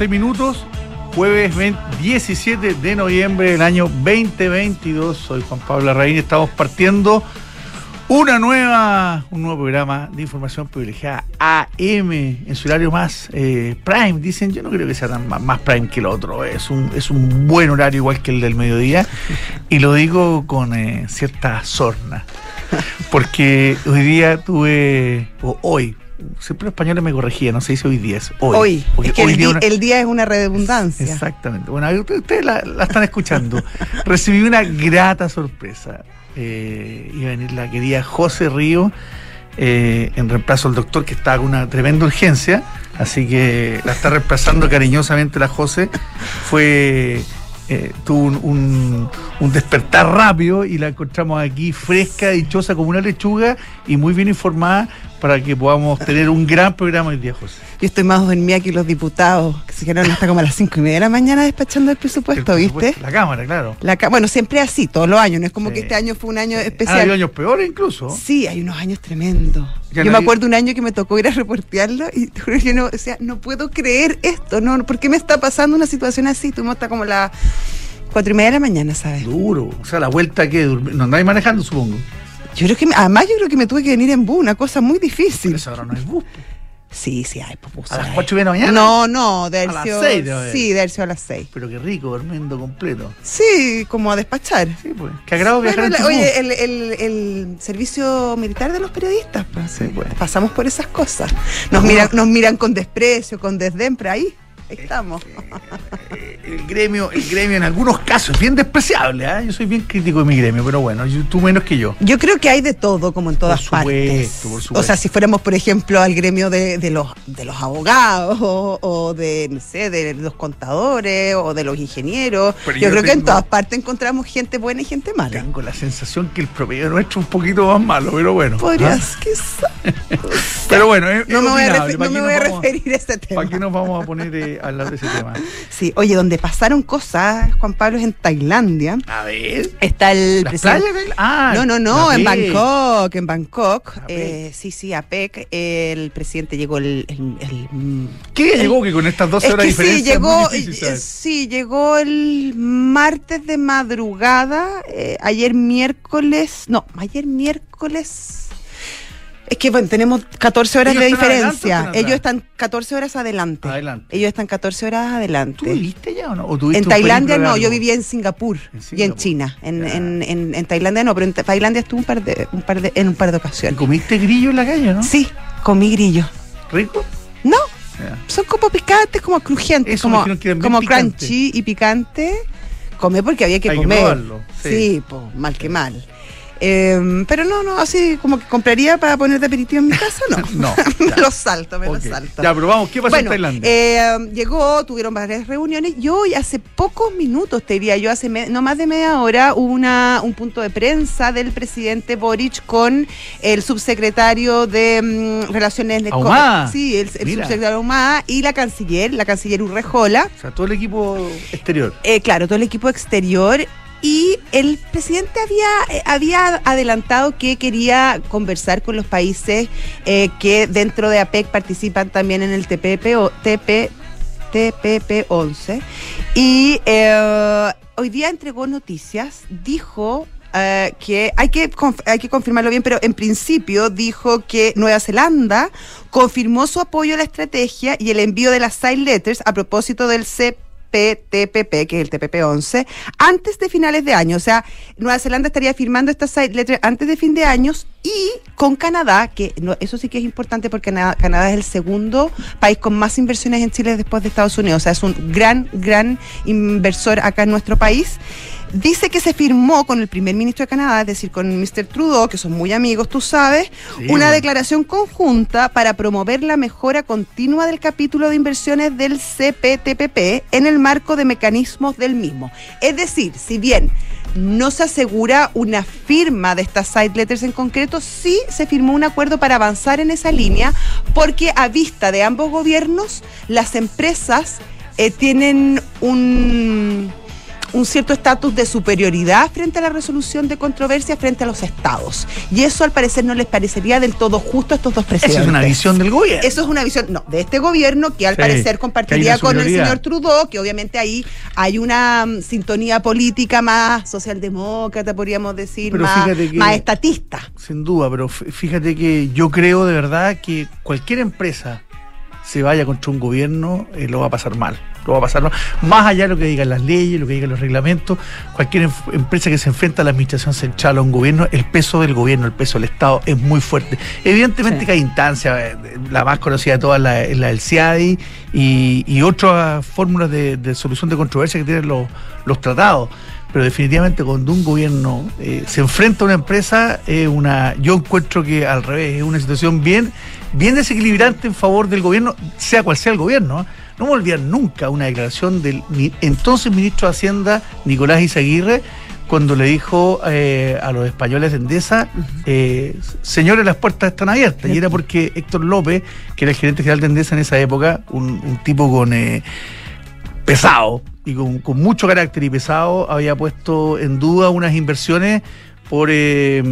6 minutos, jueves 17 de noviembre del año 2022. Soy Juan Pablo Raín estamos partiendo una nueva, un nuevo programa de información privilegiada AM en su horario más eh, prime. Dicen, yo no creo que sea tan más, más prime que el otro. Es un, es un buen horario igual que el del mediodía. Y lo digo con eh, cierta sorna. Porque hoy día tuve, o hoy, siempre los españoles me corregían, no se dice hoy día, es hoy. Hoy, Porque es que hoy el, día di- una- el día es una redundancia. Exactamente. Bueno, ustedes, ustedes la, la están escuchando. Recibí una grata sorpresa. Eh, iba a venir la querida José Río eh, en reemplazo al doctor que estaba con una tremenda urgencia. Así que la está reemplazando cariñosamente la José. Fue. eh, tuvo un, un- un despertar rápido y la encontramos aquí fresca, dichosa como una lechuga y muy bien informada para que podamos tener un gran programa hoy día, José. Yo estoy más dormida que los diputados, que se quedaron hasta como a las cinco y media de la mañana despachando el presupuesto, El ¿viste? La cámara, claro. La bueno, siempre así, todos los años, no es como Sí. que este año fue un año Han especial. habido años peores incluso. Sí, hay unos años tremendos. Ya yo me acuerdo un año que me tocó ir a reportearlo y yo no, o sea, no puedo creer esto, ¿no? ¿Por qué me está pasando una situación así? Tuvimos hasta como las cuatro y media de la mañana, ¿sabes? Duro. O sea, la vuelta que no andáis manejando, supongo. Yo creo que, me- además yo creo que me tuve que venir en bus, una cosa muy difícil. Pero eso ahora no es bus. Sí, sí, hay pues, bus, A las hay. cuatro y media de la mañana. No, no, de A las Hercio- seis debe haber. Sí, de a las seis. Pero qué rico, durmiendo completo. Sí, como a despachar. Sí, pues. Qué agrado viajar Bueno, en oye, el, el- el servicio militar de los periodistas, pues, Sí, pues. pasamos por esas cosas. Nos miran, nos miran con desprecio, con desdén, pero ahí estamos. Eh, el gremio, el gremio en algunos casos es bien despreciable. ¿ah? Yo soy bien crítico de mi gremio, pero bueno, tú menos que yo. Yo creo que hay de todo, como en todas Por supuesto, partes. por O supuesto. sea, si fuéramos, por ejemplo, al gremio de, de los, de los abogados o, o de, no sé, de los contadores o de los ingenieros, Pero yo, yo creo que en todas partes encontramos gente buena y gente mala. Tengo la sensación que el promedio nuestro es un poquito más malo, pero bueno. Podrías, ¿ah? quizá. Pero bueno, es, No es me voy a, opinable. refer- ¿Para no qué me voy nos a vamos- referir a ese tema. ¿Para qué nos vamos a poner eh, hablar de ese tema? Sí, oye, donde pasaron cosas, Juan Pablo, es en Tailandia. A ver. Está el ¿Las presidente. playas? Gail? Ah, no, no, no, en P. Bangkok, en Bangkok. APEC. Eh, sí, sí, APEC. El presidente llegó el. el- el- mm, ¿Qué día llegó que con estas 12 es horas de sí, diferencia? muy llegó, difícil eh, sí, llegó el martes de madrugada, eh, ayer miércoles, no, ayer miércoles. Es que bueno, tenemos 14 horas ¿Ellos de adelante diferencia. Ellos están 14 horas adelante. Adelante. Ellos están 14 horas ¿Tú adelante. viviste ya o no? ¿O tuviste En Tailandia no, yo vivía en Singapur, En y en. China. En, Ya. en, en, en Tailandia no, pero en Ta- Tailandia estuve un par de, un par de, en un par de ¿Y ocasiones. comiste grillo en la calle, no? Sí, comí grillo. ¿Rico? No, son como picantes, como crujientes, Eso como, que como crunchy y picante. Comé porque había que Hay que comer. probarlo, sí. sí, mal que mal. Eh, pero no, no, así como que compraría para poner de aperitivo en mi casa, no. No, me lo salto, me lo salto. Ya, pero vamos, ¿qué pasó bueno, en Tailandia? eh, llegó, tuvieron varias reuniones y hoy, hace pocos minutos, te diría yo, hace no más de media hora, hubo una, un punto de prensa del presidente Boric con el subsecretario de mm, Relaciones de. Sí, el, el subsecretario Ahumada y la canciller, la canciller Urrejola. o sea, todo el equipo exterior. Eh, claro, todo el equipo exterior. Y el presidente había, eh, había adelantado que quería conversar con los países eh, que dentro de APEC participan también en el TPP o TP, TPP-11. Y eh, hoy día entregó noticias, dijo que hay que, hay que confirmarlo bien, pero en principio dijo que Nueva Zelanda confirmó su apoyo a la estrategia y el envío de las side letters a propósito del CPTPP, que es el TPP-11, antes de finales de año. O sea, Nueva Zelanda estaría firmando estas side letters antes de fin de años y con Canadá, que no- eso sí que es importante porque Canadá es el segundo país con más inversiones en Chile después de Estados Unidos. O sea, es un gran, gran inversor acá en nuestro país. Dice que se firmó con el primer ministro de Canadá, es decir, con Mr. Trudeau, que son muy amigos, tú sabes, Sí, una bueno. declaración conjunta para promover la mejora continua del capítulo de inversiones del CPTPP en el marco de mecanismos del mismo. Es decir, si bien no se asegura una firma de estas side letters en concreto, sí se firmó un acuerdo para avanzar en esa línea, porque a vista de ambos gobiernos, las empresas eh, tienen un un cierto estatus de superioridad frente a la resolución de controversias frente a los estados. Y eso al parecer no les parecería del todo justo a estos dos presidentes. Esa es una visión del gobierno. Eso es una visión, no, de este gobierno que al parecer compartiría con el señor Trudeau, que obviamente ahí hay una mm, sintonía política más socialdemócrata, podríamos decir, más, más estatista. Sin duda, pero fíjate que yo creo de verdad que cualquier empresa se vaya contra un gobierno, eh, lo va a pasar mal. Lo va a pasar. Más allá de lo que digan las leyes, lo que digan los reglamentos, cualquier em, empresa que se enfrenta a la administración central o a un gobierno, el peso del gobierno, el peso del Estado es muy fuerte. Evidentemente que hay instancias, eh, la más conocida de todas es la, del CIADI y, otras fórmulas de, solución de controversia que tienen los, los tratados pero definitivamente cuando un gobierno eh, se enfrenta a una empresa, es una, yo encuentro que al revés, es una situación bien, bien desequilibrante en favor del gobierno, sea cual sea el gobierno. ¿eh? No me olvidar nunca una declaración del entonces ministro de Hacienda, Nicolás Izaguirre, cuando le dijo eh, a los españoles de Endesa, señores, las puertas están abiertas. Y era porque Héctor López, que era el gerente general de Endesa en esa época, un, tipo con pesado, y con, mucho carácter y pesado había puesto en duda unas inversiones por, eh,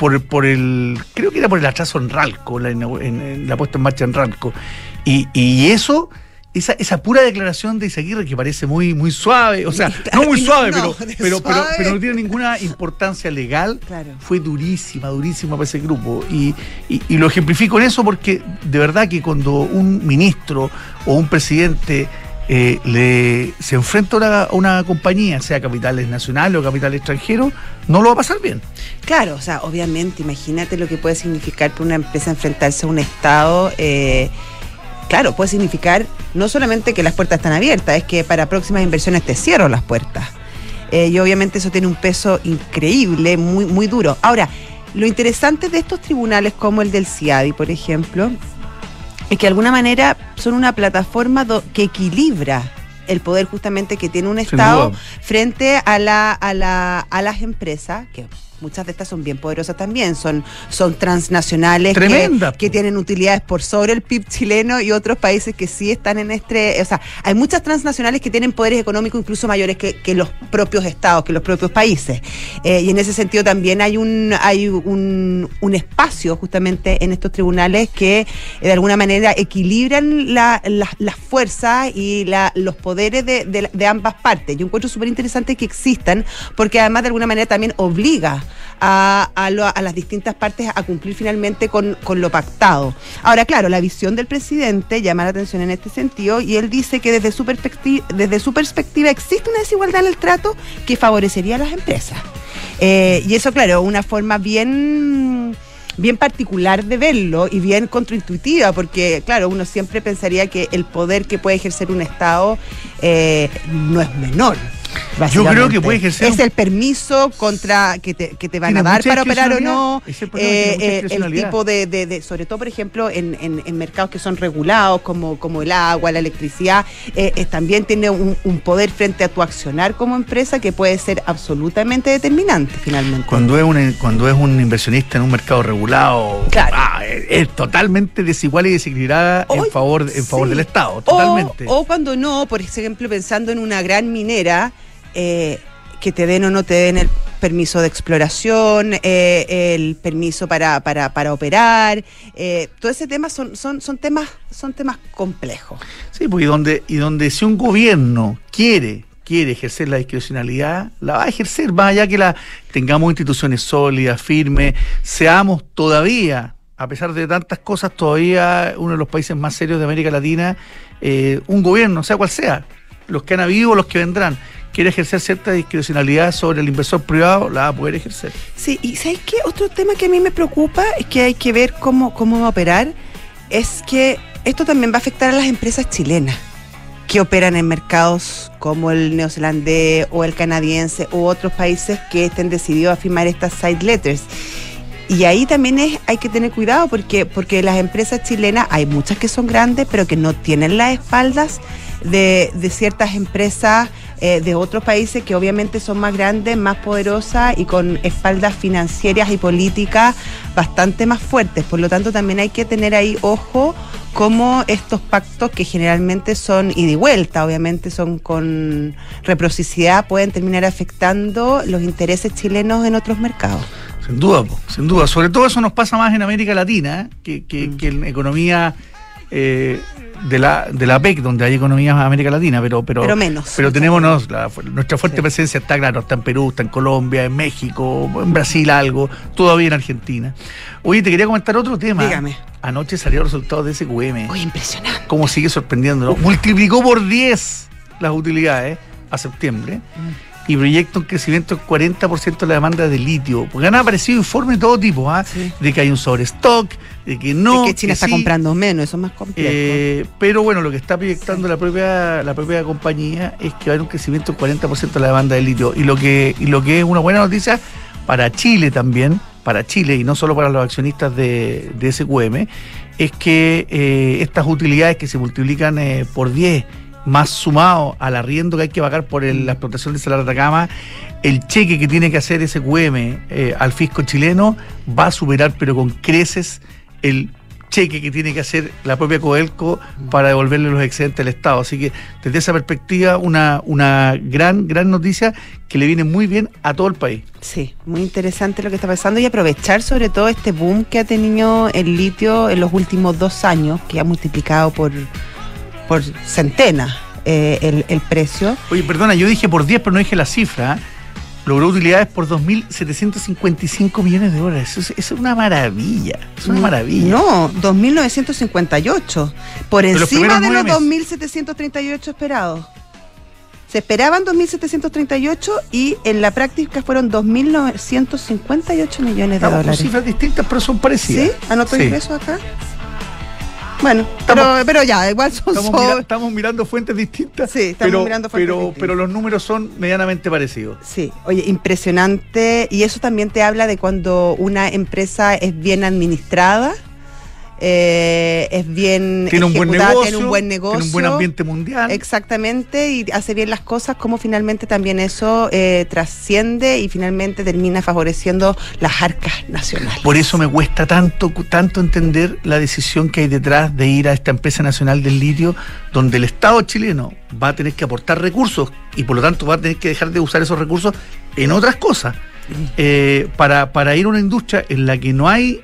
por, por, el, creo que era por el atraso en Ralco, la, en, la puesta en marcha en Ralco. Y, y eso, esa, esa pura declaración de Isaguirre que parece muy, muy suave, o sea, no muy suave, pero, pero, pero, no tiene ninguna importancia legal, fue durísima, durísima para ese grupo. Y, y, y lo ejemplifico en eso porque de verdad que cuando un ministro o un presidente eh, le, se enfrenta a una, compañía, sea capitales nacionales o capital extranjero, no lo va a pasar bien. Claro, o sea, obviamente, imagínate lo que puede significar para una empresa enfrentarse a un Estado. Eh, claro, puede significar no solamente que las puertas están abiertas, es que para próximas inversiones te cierro las puertas. Eh, y obviamente eso tiene un peso increíble, muy, muy duro. Ahora, lo interesante de estos tribunales como el del CIADI, por ejemplo, es que de alguna manera son una plataforma que equilibra el poder justamente que tiene un Estado frente a, la, a, la, a las empresas, que muchas de estas son bien poderosas también, son, son transnacionales que, tienen utilidades por sobre el PIB chileno y otros países que sí están en este, o sea, hay muchas transnacionales que tienen poderes económicos incluso mayores que, los propios estados, que los propios países. Eh, y en ese sentido también hay un, hay un, un espacio justamente en estos tribunales que eh, de alguna manera equilibran las fuerzas y los poderes de, de ambas partes. Yo encuentro súper interesante que existan porque además de alguna manera también obliga a, a, las distintas partes a cumplir finalmente con, lo pactado. Ahora, claro, la visión del presidente llama la atención en este sentido y él dice que desde su, perspectiva, desde su perspectiva existe una desigualdad en el trato que favorecería a las empresas. Eh, y eso, claro, una forma bien bien particular de verlo y bien contraintuitiva, porque claro, uno siempre pensaría que el poder que puede ejercer un Estado eh, no es menor. Yo creo que puede ejercer. Es el permiso contra que te, que te van a dar para operar o no. el, eh, eh, tipo de, de, sobre todo, por ejemplo, en, en, mercados que son regulados, como, como el agua, la electricidad, eh, también tiene un, poder frente a tu accionar como empresa que puede ser absolutamente determinante finalmente. Cuando es un, cuando es un inversionista en un mercado regulado, ah, es, totalmente desigual y desequilibrada en favor, en favor del Estado. Totalmente. o cuando no, por ejemplo, pensando en una gran minera eh, que te den o no te den el permiso de exploración, eh, el permiso para, para, para operar, eh, todo ese tema son, son, son temas, son temas complejos. Sí, pues y donde, y donde si un gobierno quiere quiere ejercer la discrecionalidad, la va a ejercer, más allá que la tengamos instituciones sólidas, firmes, seamos todavía, a pesar de tantas cosas, todavía uno de los países más serios de América Latina, un gobierno, sea cual sea, los que han habido los que vendrán, quiere ejercer cierta discrecionalidad sobre el inversor privado, la va a poder ejercer. Sí, y ¿sabes qué? Otro tema que a mí me preocupa es que hay que ver cómo, cómo va a operar, es que esto también va a afectar a las empresas chilenas que operan en mercados como el neozelandés o el canadiense u otros países que estén decididos a firmar estas side letters. Y ahí también es, hay que tener cuidado porque, porque las empresas chilenas hay muchas que son grandes pero que no tienen las espaldas de, de ciertas empresas eh, de otros países que obviamente son más grandes, más poderosas y con espaldas financieras y políticas bastante más fuertes. Por lo tanto, también hay que tener ahí ojo cómo estos pactos que generalmente son ida y vuelta, obviamente son con reciprocidad, pueden terminar afectando los intereses chilenos en otros mercados. Sin duda, sin duda. Sobre todo eso nos pasa más en América Latina, que, que, mm. que en economía eh, de la, de la PEC, donde hay economías de América Latina, pero, pero, menos. Pero tenemos nuestra fuerte presencia está claro, está en Perú, está en Colombia, en México, en Brasil algo, todavía en Argentina. Oye, te quería comentar otro tema. Dígame. Anoche salió el resultado de SQM. Oye, impresionante. Cómo sigue sorprendiendo, Multiplicó por 10 las utilidades a septiembre. Mm y proyecta un crecimiento del 40% de la demanda de litio. Porque han aparecido informes de todo tipo, ¿ah? de que hay un sobrestock, de que no. De que China está comprando menos, eso es más complejo. Eh, pero bueno, lo que está proyectando la propia la propia compañía es que va a haber un crecimiento del 40% de la demanda de litio. Y lo que, y lo que es una buena noticia para Chile también, para Chile y no solo para los accionistas de, de SQM, es que eh, estas utilidades que se multiplican eh, por 10 más sumado al arriendo que hay que pagar por la explotación de Salar de Atacama, el cheque que tiene que hacer SQM eh, al fisco chileno va a superar, pero con creces, el cheque que tiene que hacer la propia Coelco para devolverle los excedentes al Estado. Así que desde esa perspectiva, una, una gran, gran noticia que le viene muy bien a todo el país. Sí, muy interesante lo que está pasando y aprovechar sobre todo este boom que ha tenido el litio en los últimos dos años, que ha multiplicado por por centenas eh, el, precio. Oye, perdona, yo dije por 10, pero no dije la cifra. Logró utilidades por 2.755 millones de dólares. Eso es, una maravilla. Es una maravilla. No, 2.958. Por encima de los 2.738 esperados. Se esperaban 2.738 y en la práctica fueron 2.958 millones de dólares. Son cifras distintas, pero son parecidas. ¿Sí? ¿Anotó sí. ingreso acá? Bueno, pero, ya, igual son. Estamos, mirando fuentes distintas. Sí, estamos mirando fuentes pero, distintas. Pero los números son medianamente parecidos. Sí, oye, impresionante. Y eso también te habla de cuando una empresa es bien administrada eh, es bien tiene un, buen negocio, tiene un buen negocio, tiene un buen ambiente mundial. Exactamente, y hace bien las cosas, como finalmente también eso eh, trasciende y finalmente termina favoreciendo las arcas nacionales. Por eso me cuesta tanto, tanto entender la decisión que hay detrás de ir a esta empresa nacional del litio, donde el Estado chileno va a tener que aportar recursos y por lo tanto va a tener que dejar de usar esos recursos en otras cosas. Eh, para, para ir a una industria en la que no hay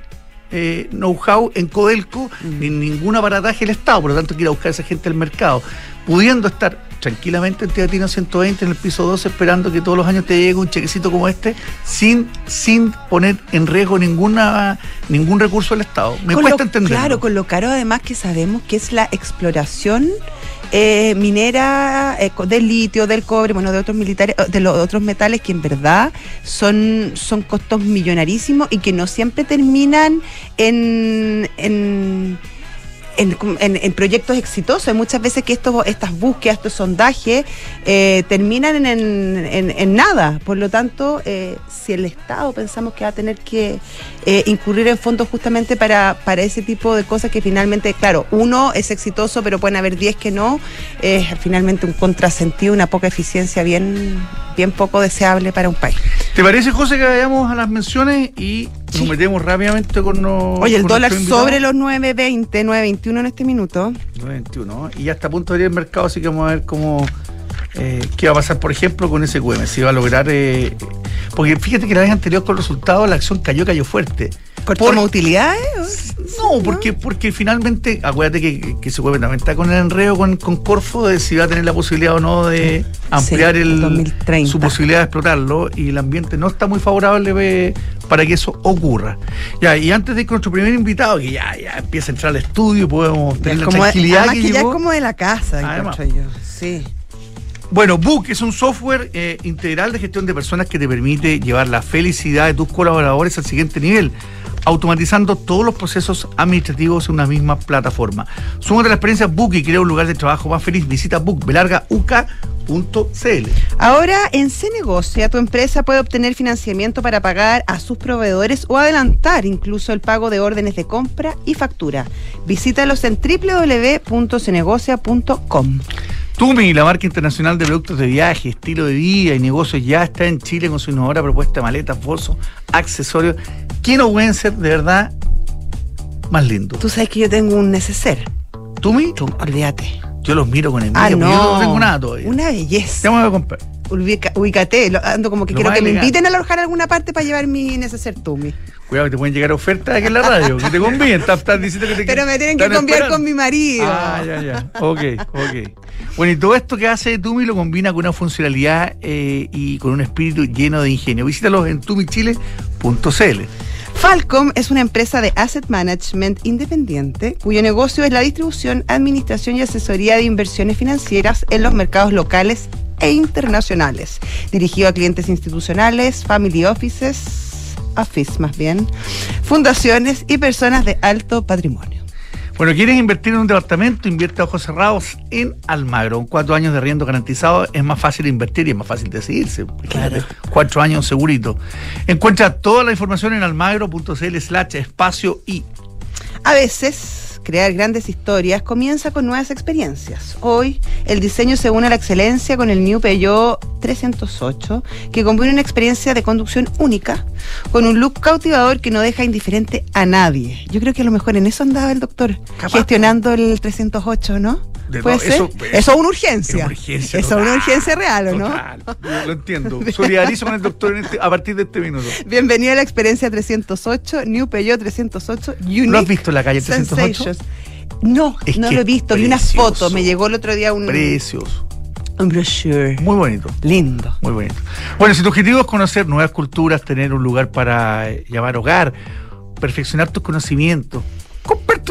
eh, know-how en Codelco mm. ni ningún aparataje del Estado, por lo tanto quiere buscar a esa gente al mercado, pudiendo estar tranquilamente en Teatino 120 en el piso 12 esperando que todos los años te llegue un chequecito como este sin sin poner en riesgo ninguna ningún recurso del Estado. Me cuesta entender. Claro, con lo caro además que sabemos que es la exploración eh, minera eh, del litio, del cobre, bueno, de otros militares, eh, de los otros metales que en verdad son, son costos millonarísimos y que no siempre terminan en, en en, proyectos exitosos. Hay muchas veces que estos, estas búsquedas, estos sondajes, eh, terminan en, nada. Por lo tanto, eh, si el Estado pensamos que va a tener que eh, incurrir en fondos justamente para, para ese tipo de cosas que finalmente, claro, uno es exitoso, pero pueden haber diez que no, es finalmente un contrasentido, una poca eficiencia bien, bien poco deseable para un país. ¿Te parece, José, que vayamos a las menciones y nos metemos rápidamente con los. Oye, el dólar sobre los 9.20, 9.21 en este minuto. 9.21, y ya está a punto de ir el mercado, así que vamos a ver cómo. Eh, qué va a pasar, por ejemplo, con ese QM, si va a lograr. Eh, porque fíjate que la vez anterior con resultados la acción cayó, cayó fuerte. ¿Por, como utilidades? No, porque, porque finalmente, acuérdate que, que se puede también está con el enredo con, con Corfo de si va a tener la posibilidad o no de ampliar el, su posibilidad de explotarlo y el ambiente no está muy favorable para que eso ocurra. Ya, y antes de ir con nuestro primer invitado, que ya, ya empieza a entrar al estudio, podemos tener la tranquilidad. que, ya es como de la casa, Además, yo. Sí. Bueno, Book es un software eh, integral de gestión de personas que te permite llevar la felicidad de tus colaboradores al siguiente nivel automatizando todos los procesos administrativos en una misma plataforma. Súmate a la experiencia Book y crea un lugar de trabajo más feliz. Visita bookbelargauk.cl. Ahora en Negocia, tu empresa puede obtener financiamiento para pagar a sus proveedores o adelantar incluso el pago de órdenes de compra y factura. Visítalos en www.cenegocia.com. Tumi, la marca internacional de productos de viaje, estilo de vida y negocios, ya está en Chile con su innovadora propuesta de maletas, bolsos, accesorios. ¿Quién no pueden ser de verdad más lindo? Tú sabes que yo tengo un neceser. ¿Tumi? Tú, olvídate. Yo los miro con envidia, Ah, no. yo no tengo nada todavía. Una belleza. Me voy a comprar. Ubica- ubícate. Ando como que Lo quiero que me elegante. inviten a alojar a alguna parte para llevar mi neceser Tumi. Cuidado que te pueden llegar ofertas aquí en la radio, que te convienen. Estás, estás diciendo que te Pero me tienen que conviar esperando. con mi marido. Ah, ya, ya. Ok, ok. Bueno, y todo esto que hace Tumi lo combina con una funcionalidad eh, y con un espíritu lleno de ingenio. Visítalos en tumichile.cl. Falcom es una empresa de asset management independiente cuyo negocio es la distribución, administración y asesoría de inversiones financieras en los mercados locales e internacionales, dirigido a clientes institucionales, family offices, office más bien, fundaciones y personas de alto patrimonio. Bueno, ¿quieres invertir en un departamento? Invierte a ojos cerrados en Almagro. Con cuatro años de riendo garantizado es más fácil invertir y es más fácil decidirse. Claro. Cuatro años segurito. Encuentra toda la información en almagro.cl slash espacio y. A veces, crear grandes historias comienza con nuevas experiencias. Hoy, el diseño se une a la excelencia con el New Peugeot 308, que combina una experiencia de conducción única con un look cautivador que no deja indiferente a nadie. Yo creo que a lo mejor en eso andaba el doctor, Capaz. gestionando el 308, ¿no? De- ¿Puede no, ser? eso- Eso, es una urgencia. Es una urgencia. Eso es una urgencia real, ¿o no? total. Lo entiendo. Solidarizo con el doctor en este- a partir de este minuto. Bienvenido a la experiencia 308, New Peugeot 308, Unique ¿Lo has visto en la calle 308? Sensations. No, Es no lo he visto. Vi una precioso. foto. Me llegó el otro día un, Precioso. un brochure. Muy bonito. Lindo. Muy bonito. Bueno, si tu objetivo es conocer nuevas culturas, tener un lugar para eh, llamar hogar, perfeccionar tus conocimientos,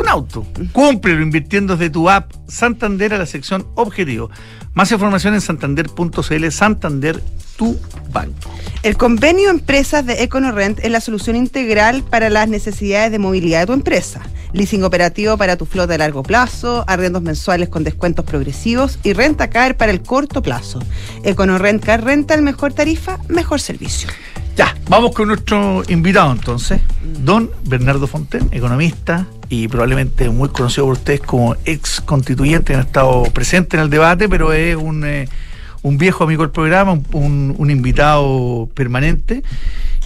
un auto. Cúmplelo invirtiendo desde tu app Santander a la sección Objetivo. Más información en santander.cl. Santander, tu banco. El convenio Empresas de EconoRent es la solución integral para las necesidades de movilidad de tu empresa. Leasing operativo para tu flota de largo plazo, arriendos mensuales con descuentos progresivos y renta car para el corto plazo. EconoRent Car Renta, el mejor tarifa, mejor servicio. Ya, vamos con nuestro invitado entonces, don Bernardo Fonten, economista y probablemente muy conocido por ustedes como ex constituyente, que ha estado presente en el debate, pero es un, eh, un viejo amigo del programa, un, un- un invitado permanente.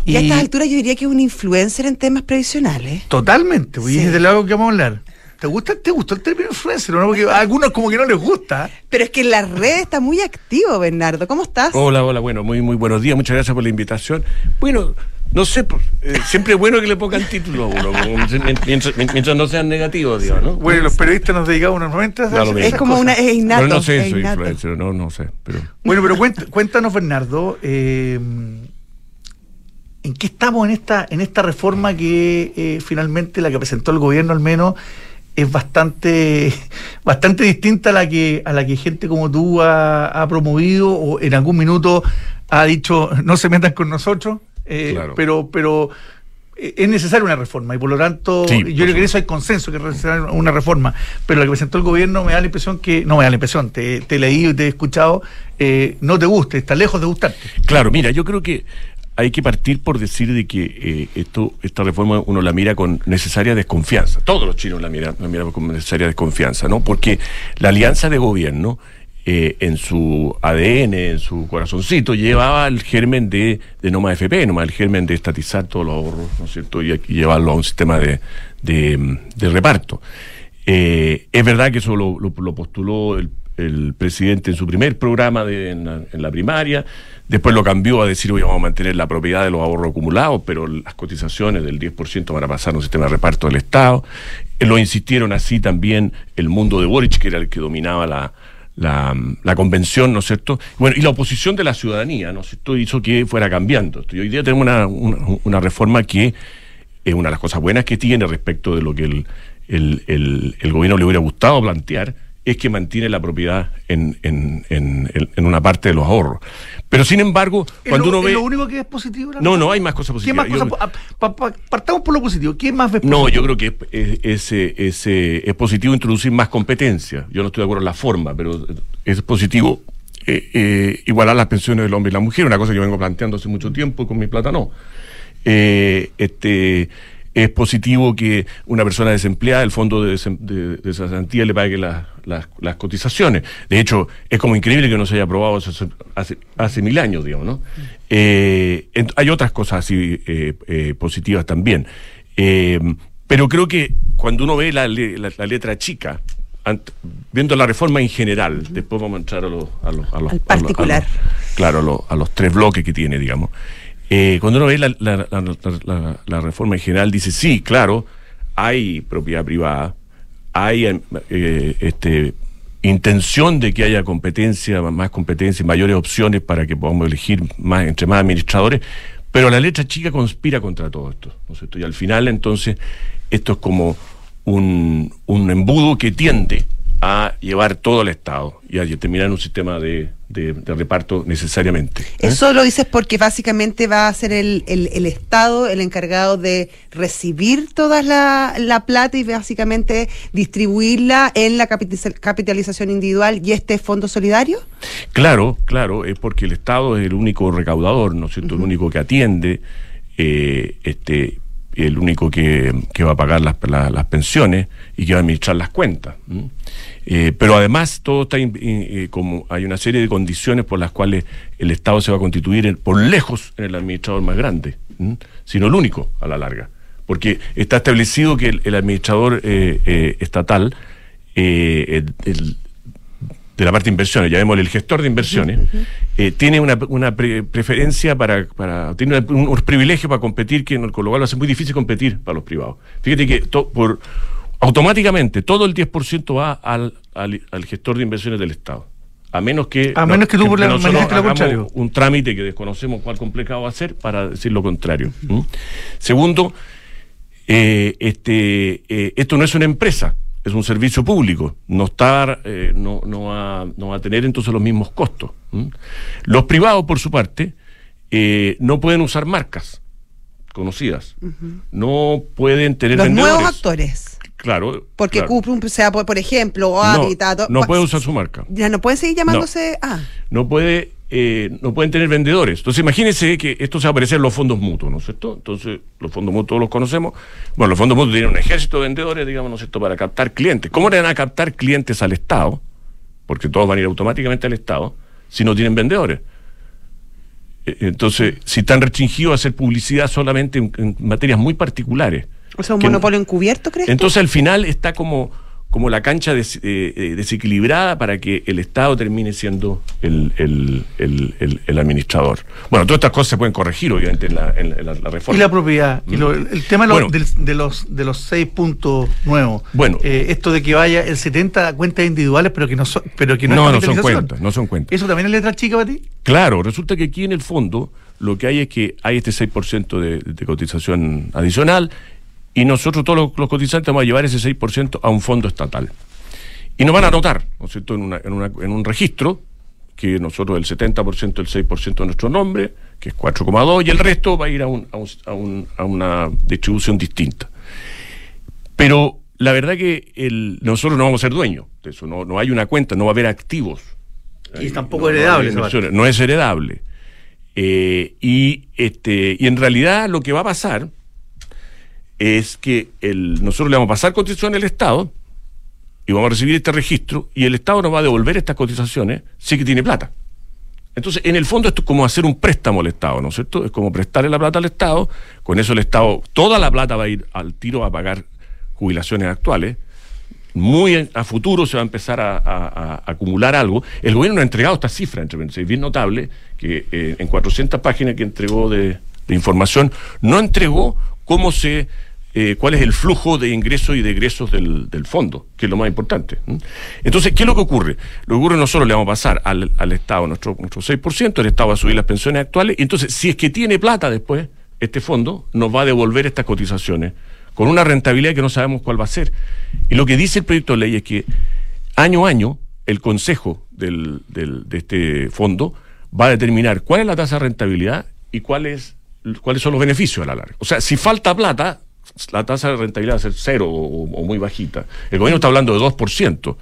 Y a estas alturas yo diría que es un influencer en temas previsionales. Totalmente, pues, y Sí. es de lo que vamos a hablar. ¿Te gusta, ¿Te gustó el término influencer? o ¿no? Porque a algunos como que no les gusta. Pero es que en las redes está muy activo, Bernardo. ¿Cómo estás? Hola, hola, bueno, muy, muy buenos días, muchas gracias por la invitación. Bueno, no sé, pues, eh, siempre es bueno que le pongan título a uno, mientras, mientras no sean negativos, digamos, ¿no? Bueno, los periodistas nos dedicamos normalmente a mismo. es como cosas. una. Es innato. Pero no sé, es soy innato. influencer, no, no sé, pero... Bueno, pero cuént- cuéntanos, Bernardo, eh, ¿en qué estamos en esta, en esta reforma que eh, finalmente la que presentó el gobierno al menos es bastante, bastante distinta a la que, a la que gente como tú ha, ha promovido o en algún minuto ha dicho no se metan con nosotros, eh, Claro. pero, pero eh, es necesaria una reforma y por lo tanto Sí, yo creo que en eso hay consenso que es necesaria una reforma pero la que presentó el gobierno me da la impresión que no me da la impresión te, te he leído y te he escuchado eh, no te guste está lejos de gustarte Claro, mira, yo creo que hay que partir por decir de que eh, esto, esta reforma uno la mira con necesaria desconfianza. Todos los chinos la miran, la miran con necesaria desconfianza, ¿no? Porque la alianza de gobierno, eh, en su ADN, en su corazoncito, llevaba el germen de, de no más FP, no más el germen de estatizar todos los ahorros, ¿no es cierto? Y, llevarlo a un sistema de, reparto. Eh, es verdad que eso lo, postuló el, presidente en su primer programa en, la, primaria, después lo cambió a decir, hoy vamos a mantener la propiedad de los ahorros acumulados, pero las cotizaciones del 10% van a pasar a un sistema de reparto del Estado. Eh, lo insistieron así también el mundo de Boric, que era el que dominaba la, la, la convención, ¿no es cierto? Bueno, y la oposición de la ciudadanía, ¿no es cierto? Hizo que fuera cambiando. Y hoy día tenemos una, una, reforma que es una de las cosas buenas que tiene respecto de lo que el, el- el gobierno le hubiera gustado plantear, es que mantiene la propiedad en, en, en, en una parte de los ahorros. Pero sin embargo, ¿Es cuando lo, uno ve... lo único que es positivo No, no, hay más cosas ¿Qué más positivas. cosas? Yo- ah, pa- pa- partamos por lo positivo ¿qué más ves no, yo creo que es, es, es, es, es positivo introducir más competencia. Yo no estoy de acuerdo en la forma, pero es positivo eh, eh, igualar las pensiones del hombre y la mujer, una cosa que vengo planteando hace mucho tiempo y con mi plata no. Eh, este, es positivo que una persona desempleada, el fondo de, de, le pague las- las- las cotizaciones. De hecho, es como increíble que no se haya aprobado hace, hace, hace mil años, digamos, ¿no? Eh, hay otras cosas así eh, eh, positivas también. Eh, pero creo que cuando uno ve la, la- la letra chica, viendo la reforma en general, después vamos a entrar a los... A los, a los- Al particular. a los- claro, a los tres bloques que tiene, digamos. Eh, cuando uno ve la, la- la- la- reforma en general, dice, sí, claro, hay propiedad privada, hay eh, este, intención de que haya competencia, más competencia y mayores opciones para que podamos elegir más entre más administradores, pero la letra chica conspira contra todo esto, ¿no es? Y al final, entonces, esto es como un, embudo que tiende a llevar todo al Estado y a terminar un sistema de, de- de reparto necesariamente. ¿eh? Eso lo dices porque básicamente va a ser el, el- el Estado el encargado de recibir toda la, la plata y básicamente distribuirla en la capitaliza- capitalización individual y este fondo solidario. Claro, claro, es porque el Estado es el único recaudador, ¿no es cierto? El único que atiende, eh, este, el único que, que va a pagar las, la- las pensiones y que va a administrar las cuentas. Eh, pero además todo está eh, como hay una serie de condiciones por las cuales el Estado se va a constituir por lejos en el administrador más grande, sino el único a la larga. Porque está establecido que el, administrador eh, estatal, de la parte de inversiones, llamémosle el gestor de inversiones, eh, tiene una, una pre- preferencia para, para tiene un, unos privilegios para competir, que con lo cual a ser muy difícil competir para los privados. Fíjate que to- por automáticamente todo el 10% va al, al, al gestor de inversiones del Estado. A menos que. A menos que tú por la- lo hagamos contrario. Un trámite que desconocemos cuál complicado va a ser para decir lo contrario. Segundo, eh, este, eh, esto no es una empresa, es un servicio público. No, está, eh, no, no, va, no va a tener entonces los mismos costos. Los privados, por su parte, eh, no pueden usar marcas conocidas. No pueden tener Los vendedores. nuevos actores. Claro. Porque claro. Cuprum, sea por, por ejemplo, o no, Habitat. no puede usar su marca. Ya no pueden seguir llamándose. Ah, no puede eh, no pueden tener vendedores. Entonces imagínense que esto se va a aparecer en los fondos mutuos, ¿no es cierto? Entonces los fondos mutuos los conocemos. Bueno, los fondos mutuos tienen un ejército de vendedores, digamos, ¿no es cierto?, para captar clientes. ¿Cómo le van a captar clientes al Estado? Porque todos van a ir automáticamente al Estado si no tienen vendedores. Eh, Entonces, si están restringidos a hacer publicidad solamente en, en materias muy particulares. O sea, un monopolio encubierto, ¿crees? tú? entonces al final está como, como la cancha des- eh, eh, desequilibrada para que el Estado termine siendo el, el- el- el- el administrador. Bueno, todas estas cosas se pueden corregir, obviamente, en la, en la- en la- la reforma. Y la propiedad. Y lo- el tema de los, Bueno. de, los, de los seis puntos nuevos. Bueno. Eh, esto de que vaya el 70 a cuentas individuales, pero que no son, pero que no, No, no son cuentas, no son cuentas. ¿Eso también es letra chica para ti? Claro, resulta que aquí en el fondo lo que hay es que hay este 6% de, de cotización adicional y nosotros todos los, los cotizantes vamos a llevar ese 6% a un fondo estatal. Y nos van a anotar, ¿no es cierto?, en, una- en, una- en un registro que nosotros el 70%, el 6% de nuestro nombre, que es 4,2, y el resto va a ir a, un- a un- a un- a una distribución distinta. Pero la verdad que el- nosotros no vamos a ser dueños de eso, no, no hay una cuenta, no va a haber activos. Y Ahí, tampoco no- no heredable hay inversiones, no es heredable. Eh, y, este, y en realidad lo que va a pasar es que el, nosotros le vamos a pasar cotización al Estado y vamos a recibir este registro y el Estado nos va a devolver estas cotizaciones sí que tiene plata. Entonces, en el fondo esto es como hacer un préstamo al Estado, ¿no es cierto? Es como prestarle la plata al Estado, con eso el Estado, toda la plata va a ir al tiro a pagar jubilaciones actuales, muy a futuro se va a empezar a, acumular algo. El gobierno no ha entregado esta cifra, entre es bien notable que eh, en 400 páginas que entregó de información, no entregó cómo se, eh, cuál es el flujo de ingresos y de egresos del, fondo, que es lo más importante. Entonces, ¿qué es lo que ocurre? Lo que ocurre nosotros le vamos a pasar al, al Estado nuestro, nuestro 6%, el Estado va a subir las pensiones actuales, y entonces, si es que tiene plata después, este fondo nos va a devolver estas cotizaciones con una rentabilidad que no sabemos cuál va a ser. Y lo que dice el proyecto de ley es que año a año el consejo del, del- de este fondo va a determinar cuál es la tasa de rentabilidad y cuál es, cuáles son los beneficios a la larga. O sea, si falta plata, la tasa de rentabilidad va a ser cero o, o muy bajita. El gobierno está hablando de 2%.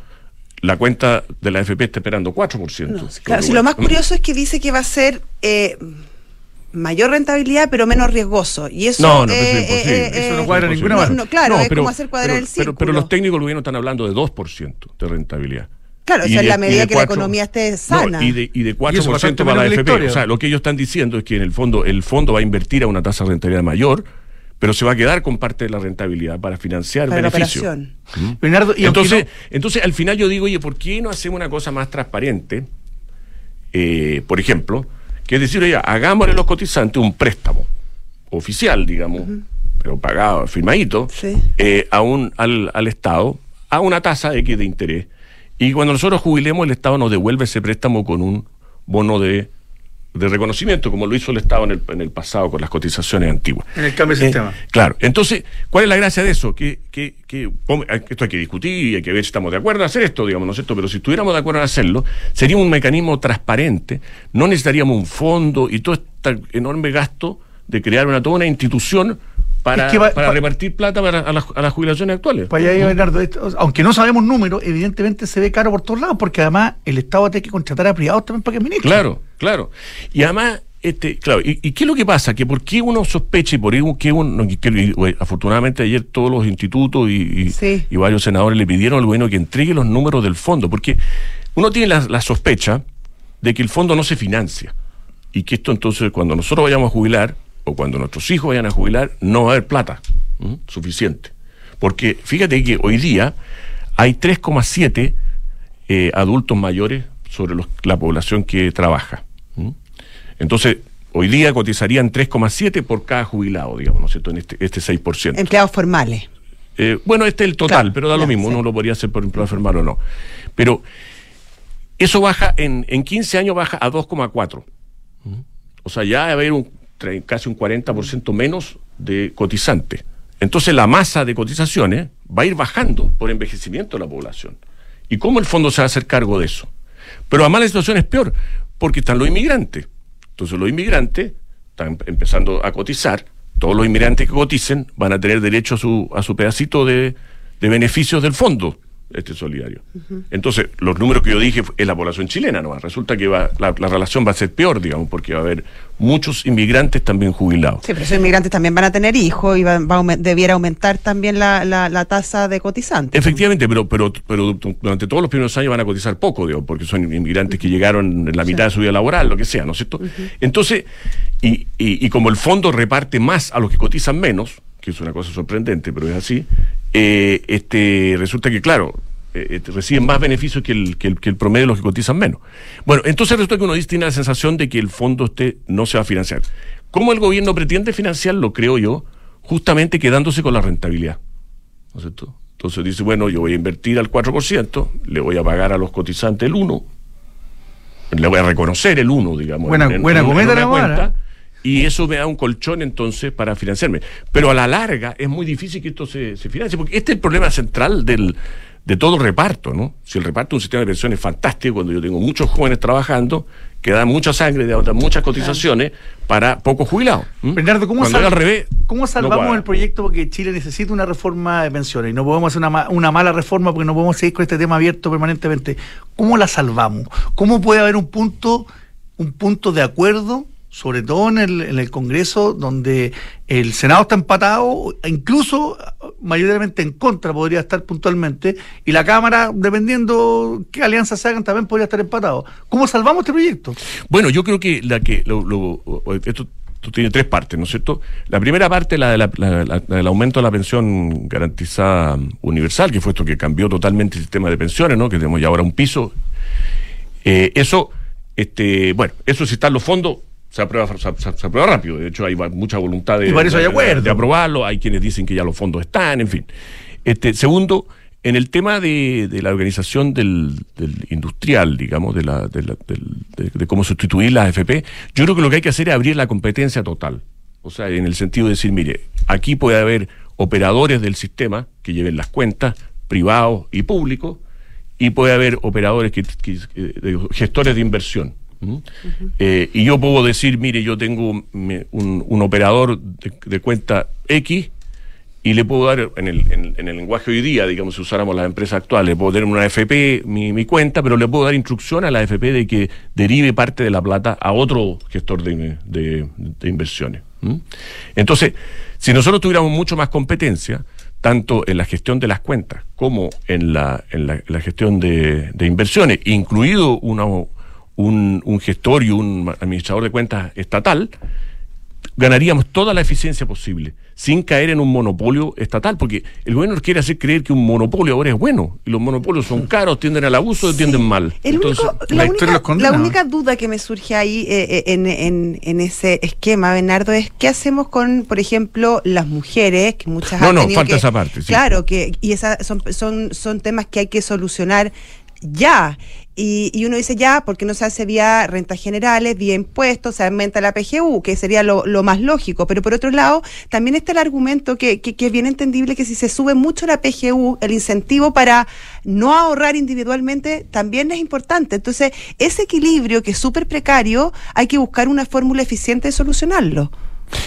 La cuenta de la FP está esperando 4%. Claro, si lo más curioso es que dice que va a ser eh, mayor rentabilidad pero menos riesgoso. Y eso, No, no, eh, es eh, imposible. eh, Eso no eh, cuadra ninguna no, manera. no, claro, es pero- como hacer cuadrar pero- el pero- círculo. Pero, los técnicos del gobierno están hablando de 2% de rentabilidad. Claro, Y esa es de- la medida que la economía esté No, sana. y, de, y de 4% Y para la FP. O sea, lo que ellos están diciendo es que en el fondo el fondo va a invertir a una tasa de rentabilidad mayor, pero se va a quedar con parte de la rentabilidad para financiar para la beneficios. operación. Bernardo, y aunque Entonces, no- entonces, al final yo digo, oye, ¿por qué no hacemos una cosa más transparente? Eh, por ejemplo, que es decir, oye, hagámosle a los cotizantes un préstamo oficial, digamos, pero pagado, firmadito, Sí. eh, a un, al, al Estado a una tasa X de interés. Y cuando nosotros jubilemos, el Estado nos devuelve ese préstamo con un bono de, de reconocimiento, como lo hizo el Estado en el, en el pasado con las cotizaciones antiguas. En el cambio de Eh, sistema. Claro. Entonces, ¿cuál es la gracia de eso? Que, que, que esto hay que discutir y hay que ver si estamos de acuerdo en hacer esto, digamos, ¿no es cierto? Pero si estuviéramos de acuerdo en hacerlo, sería un mecanismo transparente, no necesitaríamos un fondo y todo este enorme gasto de crear una, toda una institución para, Es que va- para va- repartir plata para, a, las, a las jubilaciones actuales. Para allá Bernardo, esto- aunque no sabemos números, evidentemente se ve caro por todos lados, porque además el Estado tiene que contratar a privados también para que administren. Claro, claro. Y además, este, claro, ¿y, y qué es lo que pasa? Que por qué uno sospecha y por qué uno, que- afortunadamente ayer todos los institutos y, y- Sí. y varios senadores le pidieron al gobierno que entregue los números del fondo, porque uno tiene la, la sospecha de que el fondo no se financia y que esto entonces cuando nosotros vayamos a jubilar o cuando nuestros hijos vayan a jubilar no va a haber plata ¿m? suficiente. Porque fíjate que hoy día hay 3,7 eh, adultos mayores sobre los- la población que trabaja. ¿m? Entonces, hoy día cotizarían 3,7 por cada jubilado, digamos, ¿no es cierto? En este, este 6%. Empleados formales. Eh, bueno, este es el total, Claro, pero da lo mismo, sí. uno lo podría hacer por empleado enfermar o no. Pero eso baja, en, en 15 años baja a 2,4. ¿Mm? O sea, ya va a haber un, casi un 40% menos de cotizantes. Entonces la masa de cotizaciones va a ir bajando por envejecimiento de la población. ¿Y cómo el fondo se va a hacer cargo de eso? Pero además la situación es peor, porque están los inmigrantes. Entonces los inmigrantes están empezando a cotizar. Todos los inmigrantes que coticen van a tener derecho a su, a su pedacito de, de beneficios del fondo este solidario. Entonces, los números que yo dije es la población chilena, ¿no? Resulta que va, la, la relación va a ser peor, digamos, porque va a haber muchos inmigrantes también jubilados. Sí, pero esos inmigrantes también van a tener hijos y va, va a debiera aumentar también la, la, la tasa de cotizantes. Efectivamente, pero, pero, pero durante todos los primeros años van a cotizar poco, digo, porque son inmigrantes que llegaron en la mitad de su vida laboral, lo que sea, ¿no es cierto? Entonces, y, y, y como el fondo reparte más a los que cotizan menos, que es una cosa sorprendente, pero es así, eh, este, resulta que, claro, eh, eh, reciben más beneficios que el, que, el, que el promedio de los que cotizan menos. Bueno, entonces resulta que uno dice, tiene la sensación de que el fondo este no se va a financiar. ¿Cómo el gobierno pretende financiarlo, creo yo? Justamente quedándose con la rentabilidad. ¿no es cierto? Entonces dice, bueno, yo voy a invertir al 4%, le voy a pagar a los cotizantes el 1%, le voy a reconocer el 1, digamos. Buena- buena cometa una la cuenta. Y eso me da un colchón entonces para financiarme. Pero a la larga es muy difícil que esto se, se financie, porque este es el problema central del, de todo reparto, ¿no? Si el reparto de un sistema de pensiones es fantástico, cuando yo tengo muchos jóvenes trabajando, que dan mucha sangre, dan muchas cotizaciones para pocos jubilados. ¿m? Bernardo, ¿cómo, sal- al revés, ¿cómo salvamos el proyecto? Porque Chile necesita una reforma de pensiones y no podemos hacer una, ma- una mala reforma porque no podemos seguir con este tema abierto permanentemente. ¿Cómo la salvamos? ¿Cómo puede haber un punto, un punto de acuerdo, sobre todo en el, en el Congreso, donde el Senado está empatado, e incluso mayoritariamente en contra podría estar puntualmente, y la Cámara, dependiendo qué alianzas se hagan, también podría estar empatado? ¿Cómo salvamos este proyecto? Bueno, yo creo que la que lo- esto, tiene tres partes, ¿no es cierto? La primera parte, la, de la- del aumento de la pensión garantizada universal, que fue esto que cambió totalmente el sistema de pensiones, ¿no? Que tenemos ya ahora un piso. Eh, eso, este, bueno, eso si están los fondos. Se aprueba, se, se- se aprueba rápido, de hecho hay mucha voluntad de, Y por eso hay de- de- acuerdo. de aprobarlo, hay quienes dicen que ya los fondos están, en fin. Este, segundo, en el tema de, de la organización del, del industrial, digamos, de, la, de, la- de- de cómo sustituir las AFP, yo creo que lo que hay que hacer es abrir la competencia total. O sea, en el sentido de decir, mire, aquí puede haber operadores del sistema que lleven las cuentas, privados y públicos, y puede haber operadores que, que- que- de gestores de inversión. ¿M? Eh, y yo puedo decir, mire, yo tengo un, operador de, de cuenta X y le puedo dar, en el, en, el lenguaje hoy día, digamos, si usáramos las empresas actuales, le puedo tener una AFP, mi, mi cuenta, pero le puedo dar instrucción a la AFP de que derive parte de la plata a otro gestor de, de- inversiones. ¿m? Entonces, si nosotros tuviéramos mucho más competencia, tanto en la gestión de las cuentas como en la, en la, en la gestión de, de inversiones, incluido una- un, un gestor y un administrador de cuentas estatal, ganaríamos toda la eficiencia posible, sin caer en un monopolio estatal, porque el gobierno nos quiere hacer creer que un monopolio ahora es bueno, y los monopolios son caros, tienden al abuso, tienden mal. El Entonces, único- la la, historia única, duda que me surge ahí eh, eh, en, en- en ese esquema, Bernardo, es qué hacemos con, por ejemplo, las mujeres, que muchas No, han no, falta que- esa parte, sí. Claro, que y esas son, son, son temas que hay que solucionar ya. Y, y uno dice ya, porque no se hace vía rentas generales, vía impuestos, se aumenta la PGU, que sería lo, lo más lógico. Pero por otro lado, también está el argumento que, que, que es bien entendible que si se sube mucho la PGU, el incentivo para no ahorrar individualmente también es importante. Entonces, ese equilibrio que es súper precario, hay que buscar una fórmula eficiente de solucionarlo.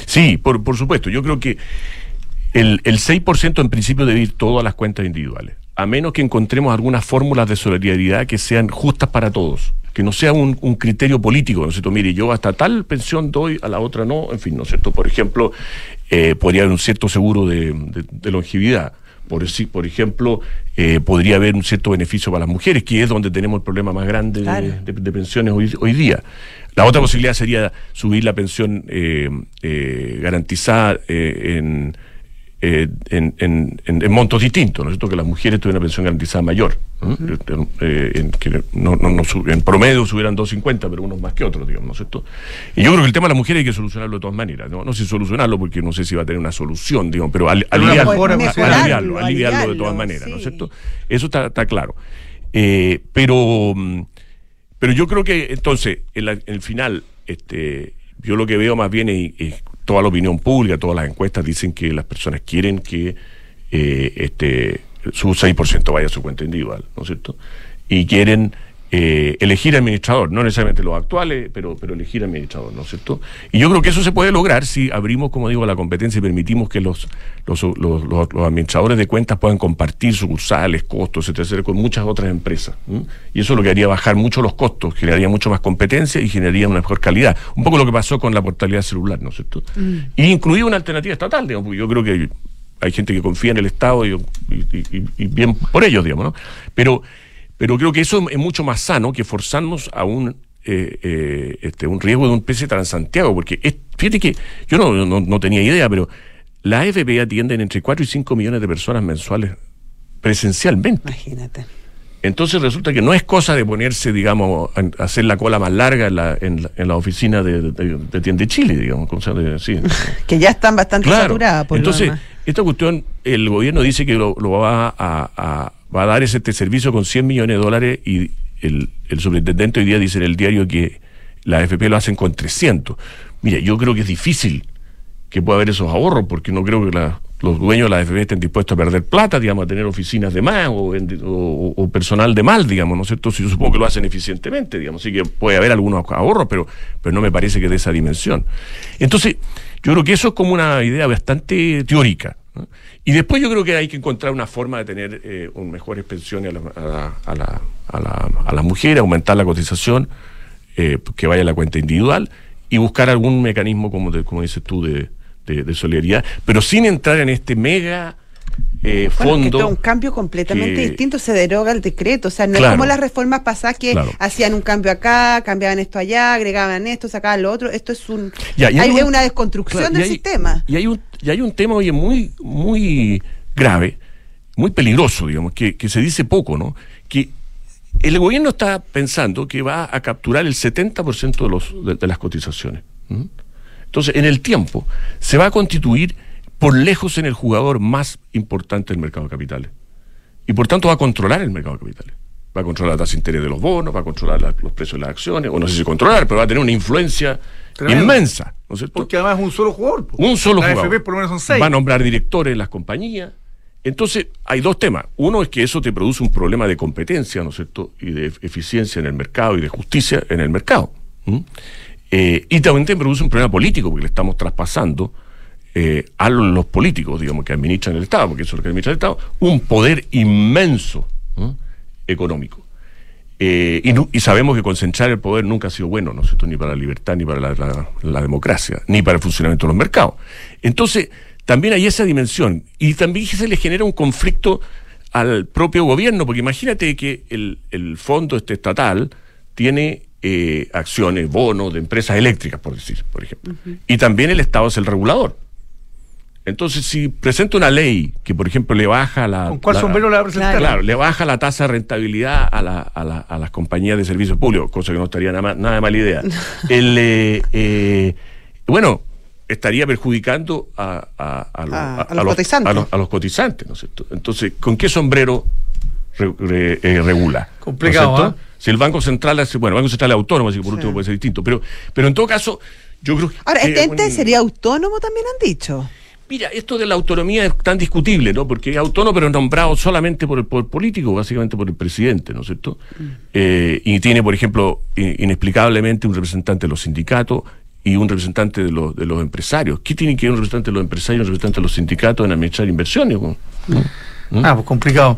Sí, por, por supuesto. Yo creo que el, el 6% en principio debe ir todo a las cuentas individuales, a menos que encontremos algunas fórmulas de solidaridad que sean justas para todos, que no sea un, un criterio político, ¿no es cierto? Mire, yo hasta tal pensión doy, a la otra no, en fin, ¿no es cierto? Por ejemplo, eh, podría haber un cierto seguro de, de- de longevidad. Por, por ejemplo, eh, podría haber un cierto beneficio para las mujeres, que es donde tenemos el problema más grande de- Claro. de, de pensiones hoy, hoy día. La otra posibilidad sería subir la pensión eh, garantizada en, eh, en, en- en- en montos distintos, ¿no es cierto? Que las mujeres tuvieran una pensión garantizada mayor. ¿no? Eh, en, que no, no- no sub- en promedio subieran 2.50, pero unos más que otros, digamos, ¿no es cierto? Y yo creo que el tema de las mujeres hay que solucionarlo de todas maneras. No, no sé solucionarlo porque no sé si va a tener una solución, digamos, pero al- aliviarlo, aliviarlo, aliviarlo de todas maneras, ¿no es cierto? Eso está, está claro. Eh, pero, mm, pero yo creo que entonces, en, la- en el final, este, yo lo que veo más bien es, toda la opinión pública, todas las encuestas dicen que las personas quieren que eh, este, su 6% vaya a su cuenta individual, ¿no es cierto? Y quieren eh, elegir administrador, no necesariamente los actuales, pero, pero elegir administrador, ¿no es cierto? Y yo creo que eso se puede lograr si abrimos, como digo, la competencia y permitimos que los, los, los- los- los administradores de cuentas puedan compartir sucursales, costos, etcétera, con muchas otras empresas. ¿m? Y eso lo que haría bajar mucho los costos, generaría mucho más competencia y generaría una mejor calidad. Un poco lo que pasó con la portabilidad celular, ¿no es cierto? Y incluir una alternativa estatal, digamos, porque yo creo que hay gente que confía en el Estado y, y- y- y bien por ellos, digamos, ¿no? Pero, pero creo que eso es mucho más sano que forzarnos a un, eh, eh, este, un riesgo de un PC Transantiago, porque es- fíjate que yo no, no, no tenía idea, pero la AFP atienden entre 4 y 5 millones de personas mensuales presencialmente. Imagínate. Entonces resulta que no es cosa de ponerse, digamos, a hacer la cola más larga en la, en la, en la oficina de, de, de Tienda Chile, digamos, como se llama, sí. Que ya están bastante Claro. saturadas por Entonces, esta cuestión, el gobierno dice que lo, lo va, a, a- va a dar ese este servicio con 100 millones de dólares y el, el superintendente hoy día dice en el diario que la AFP lo hacen con 300. Mira, yo creo que es difícil que pueda haber esos ahorros porque no creo que los dueños de la AFP estén dispuestos a perder plata, digamos, a tener oficinas de más o personal de mal, digamos, ¿no es cierto? Si yo supongo que lo hacen eficientemente, digamos, sí que puede haber algunos ahorros, pero, pero no me parece que de esa dimensión. Entonces, yo creo que eso es como una idea bastante teórica. Y después yo creo que hay que encontrar una forma de tener eh, un mejores pensiones a, la- a, la- a, la- a, la- a las mujeres, aumentar la cotización, eh, que vaya a la cuenta individual y buscar algún mecanismo, como, de- como dices tú, de, de- de solidaridad, pero sin entrar en este mega eh, Bueno, es que fondo. un cambio completamente que- distinto, se deroga el decreto, o sea, no es como las reformas pasadas que Claro. hacían un cambio acá, cambiaban esto allá, agregaban esto, sacaban lo otro, esto es un Ya, hay, hay una desconstrucción Claro, del hay- sistema. Y hay un, y hay un tema, oye, muy, muy grave, muy peligroso, digamos, que, que se dice poco, ¿no? Que el gobierno está pensando que va a capturar el 70% de, los, de, de las cotizaciones. Entonces, en el tiempo, se va a constituir por lejos en el jugador más importante del mercado de capitales. Y por tanto va a controlar el mercado de capitales. Va a controlar la tasa de interés de los bonos, va a controlar la- los precios de las acciones, o no sé si controlar, pero va a tener una influencia Tremendo. inmensa, ¿no es cierto? Porque además es un solo jugador. po. Un solo la jugador. AFP por lo menos son seis. Va a nombrar directores en las compañías. Entonces, hay dos temas. Uno es que eso te produce un problema de competencia, ¿no es cierto? Y de eficiencia en el mercado y de justicia en el mercado. Eh, y también te produce un problema político, porque le estamos traspasando eh, a los políticos, digamos, que administran el Estado, porque eso es lo que administra el Estado, un poder inmenso económico. Eh, y, sabemos que concentrar el poder nunca ha sido bueno, ¿no es cierto? Ni para la libertad, ni para la, democracia, ni para el funcionamiento de los mercados. Entonces, también hay esa dimensión. Y también se le genera un conflicto al propio gobierno, porque imagínate que el, fondo este estatal tiene eh, acciones, bonos de empresas eléctricas, por decir, por ejemplo. Y también el Estado es el regulador. Entonces, si presenta una ley que, por ejemplo, le baja la. ¿Con cuál sombrero le va a presentar? Claro, le baja la tasa de rentabilidad a, la, a, la, a las compañías de servicios públicos, cosa que no estaría nada, nada de mala idea. El, eh, eh, bueno, estaría perjudicando a, los, cotizantes. A los, cotizantes, ¿no es cierto? Entonces, ¿con qué sombrero eh, regula? Complicado. Si el Banco Central hace. Bueno, el Banco Central es autónomo, así que por último puede ser distinto. Pero, pero en todo caso, yo creo que. Ahora, ¿este ente sería autónomo también han dicho? Mira, esto de la autonomía es tan discutible, ¿no? Porque es autónomo, pero nombrado solamente por el poder político, básicamente por el presidente, ¿no es cierto? Mm. Eh, y tiene, por ejemplo, inexplicablemente un representante de los sindicatos y un representante de los, de los empresarios. ¿Qué tiene que ver un representante de los empresarios y un representante de los sindicatos en administrar inversiones? ¿Mm? ¿Mm? Ah, pues complicado.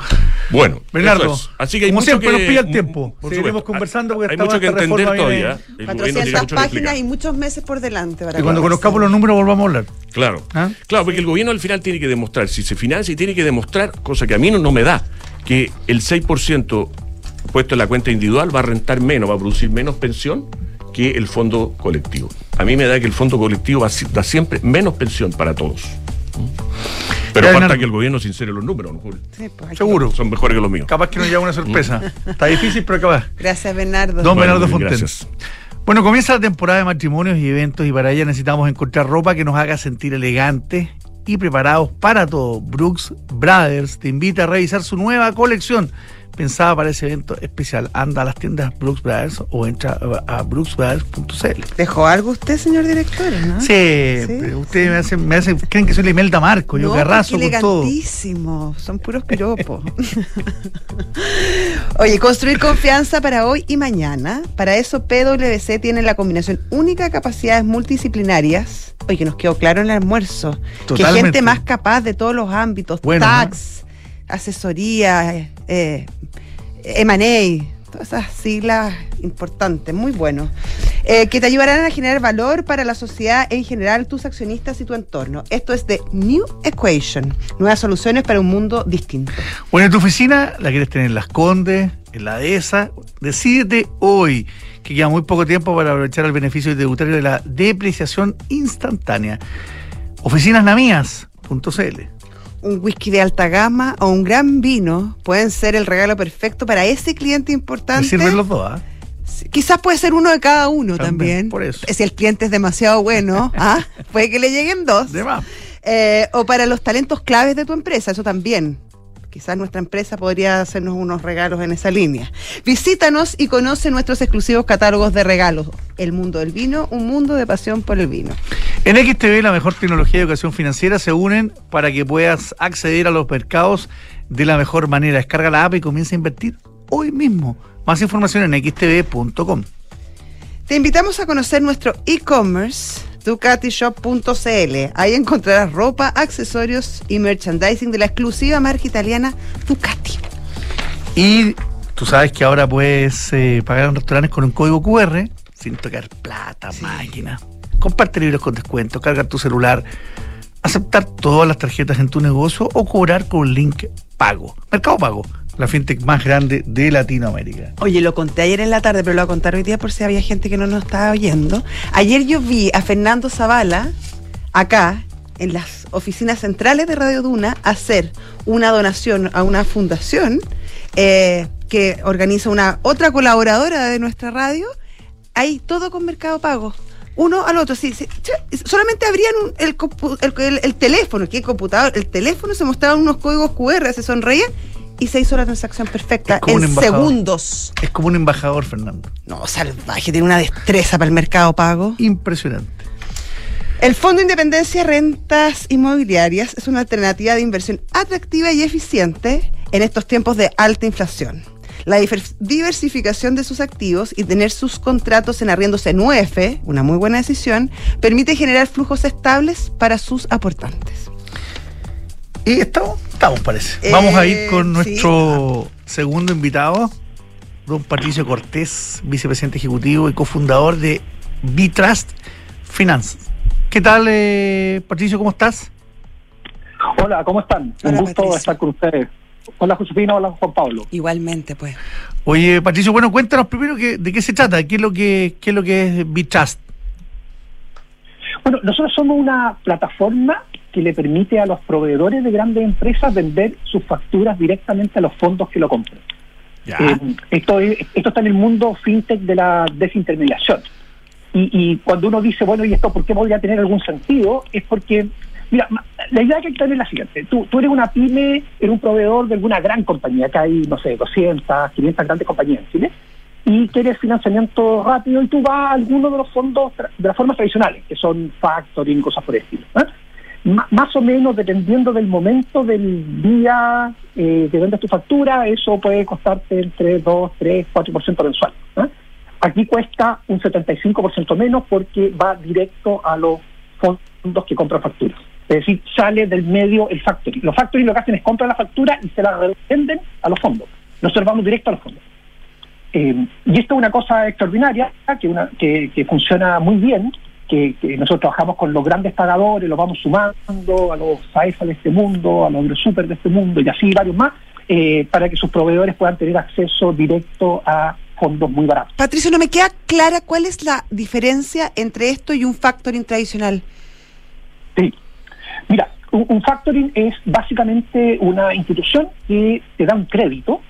Bueno, Bernardo, así que hay como mucho siempre que, nos pilla el tiempo. Seguiremos conversando porque hay mucho que entender todavía. 400 páginas y muchos meses por delante. y cuando conozcamos los números volvamos a hablar. Claro, ¿Ah? claro, porque el gobierno al final tiene que demostrar, si se financia, y tiene que demostrar, cosa que a mí no, no me da, que el 6% puesto en la cuenta individual va a rentar menos, va a producir menos pensión que el fondo colectivo. A mí me da que el fondo colectivo va a dar siempre menos pensión para todos. Pero falta que el gobierno sincere los números, ¿no, pues, Seguro. Son mejores que los míos. Capaz que nos lleva una sorpresa. Está difícil, pero capaz. Gracias, Bernardo. Don Bernardo Fonten. Gracias. Bueno, comienza la temporada de matrimonios y eventos y para ella necesitamos encontrar ropa que nos haga sentir elegantes y preparados para todo. Brooks Brothers te invita a revisar su nueva colección pensada para ese evento especial. Anda a las tiendas Brooks Brothers o entra a brooksbrothers.cl. ¿Dejó algo usted, señor director? ¿no? Sí, ustedes me hacen, me hacen, creen que soy la Imelda Marco, yo que arraso con todo. son puros piropos. Oye, construir confianza para hoy y mañana. Para eso PwC tiene la combinación única de capacidades multidisciplinarias. Oye, que nos quedó claro en el almuerzo. Que gente más capaz de todos los ámbitos, tax, asesoría, eh, M&A, todas esas siglas importantes, muy bueno, eh, que te ayudarán a generar valor para la sociedad en general, tus accionistas y tu entorno. Esto es de New Equation, nuevas soluciones para un mundo distinto. Bueno, en tu oficina la quieres tener en Las Condes, en la ESA, decídete hoy que queda muy poco tiempo para aprovechar el beneficio tributario de la depreciación instantánea. Oficinasnamías.cl un whisky de alta gama o un gran vino pueden ser el regalo perfecto para ese cliente importante. sirven los dos, ¿ah? Quizás puede ser uno de cada uno también. Por eso. Si el cliente es demasiado bueno, ¿ah? puede que le lleguen dos. De más. Eh, o para los talentos claves de tu empresa, eso también. Quizás nuestra empresa podría hacernos unos regalos en esa línea. Visítanos y conoce nuestros exclusivos catálogos de regalos. El mundo del vino, un mundo de pasión por el vino. En XTV, la mejor tecnología de educación financiera se unen para que puedas acceder a los mercados de la mejor manera. Descarga la app y comienza a invertir hoy mismo. Más información en xtv.com. Te invitamos a conocer nuestro e-commerce ducatishop.cl. Ahí encontrarás ropa, accesorios y merchandising de la exclusiva marca italiana Ducati. Y tú sabes que ahora puedes eh, pagar en restaurantes con un código QR sin tocar plata, máquina. Comparte libros con descuento, cargar tu celular, aceptar todas las tarjetas en tu negocio o cobrar con un link pago. Mercado Pago la fintech más grande de Latinoamérica. Oye, lo conté ayer en la tarde, pero lo voy a contar hoy día por si había gente que no nos estaba oyendo. Ayer yo vi a Fernando Zavala acá en las oficinas centrales de Radio Duna hacer una donación a una fundación eh, que organiza una otra colaboradora de nuestra radio. Ahí todo con Mercado Pago uno al otro. Sí, solamente abrían el, el, teléfono, que el computador, el teléfono se mostraban unos códigos QR, se sonreían y se hizo la transacción perfecta en segundos. Es como un embajador, Fernando. No, salvaje, tiene una destreza para el mercado pago. Impresionante. El Fondo Independencia Rentas Inmobiliarias es una alternativa de inversión atractiva y eficiente en estos tiempos de alta inflación. La diversificación de sus activos y tener sus contratos en arriendos en UF, una muy buena decisión, permite generar flujos estables para sus aportantes. Y estamos, estamos parece. Vamos a ir eh, con nuestro segundo invitado, don Patricio Cortés, vicepresidente ejecutivo y cofundador de Bitrust Finanzas. ¿Qué tal, eh, Patricio? ¿Cómo estás? Hola, ¿cómo están? Un gusto estar con ustedes. Hola, Josefina, hola, Juan Pablo. Igualmente, pues. Oye, Patricio, bueno, cuéntanos primero que, de qué se trata, qué es lo que, qué es, lo que es Bitrust. Bueno, nosotros somos una plataforma que le permite a los proveedores de grandes empresas vender sus facturas directamente a los fondos que lo compran. Eh, esto, esto está en el mundo fintech de la desintermediación. Y, cuando uno dice, bueno, ¿y esto por qué podría tener algún sentido? Es porque, mira, la idea que hay que tener es la siguiente. Tú, eres una pyme, eres un proveedor de alguna gran compañía, que hay, no sé, 200, 500 grandes compañías en Chile, y quieres financiamiento rápido y tú vas a alguno de los fondos de las formas tradicionales, que son factoring, cosas por el estilo. ¿eh? más o menos dependiendo del momento del día eh, que vendes tu factura, eso puede costarte entre 2, 3, 4% mensual. ¿eh? Aquí cuesta un 75% menos porque va directo a los fondos que compran facturas. Es decir, sale del medio el factoring. Los factoring lo que hacen es comprar la factura y se la revenden a los fondos. Nosotros vamos directo a los fondos. Eh, y esto es una cosa extraordinaria que, una, que, que funciona muy bien que, nosotros trabajamos con los grandes pagadores, los vamos sumando a los AESA de este mundo, a los super de este mundo y así varios más, eh, para que sus proveedores puedan tener acceso directo a fondos muy baratos. Patricio, no me queda clara cuál es la diferencia entre esto y un factoring tradicional. Mira, un factoring es básicamente una institución que te da un crédito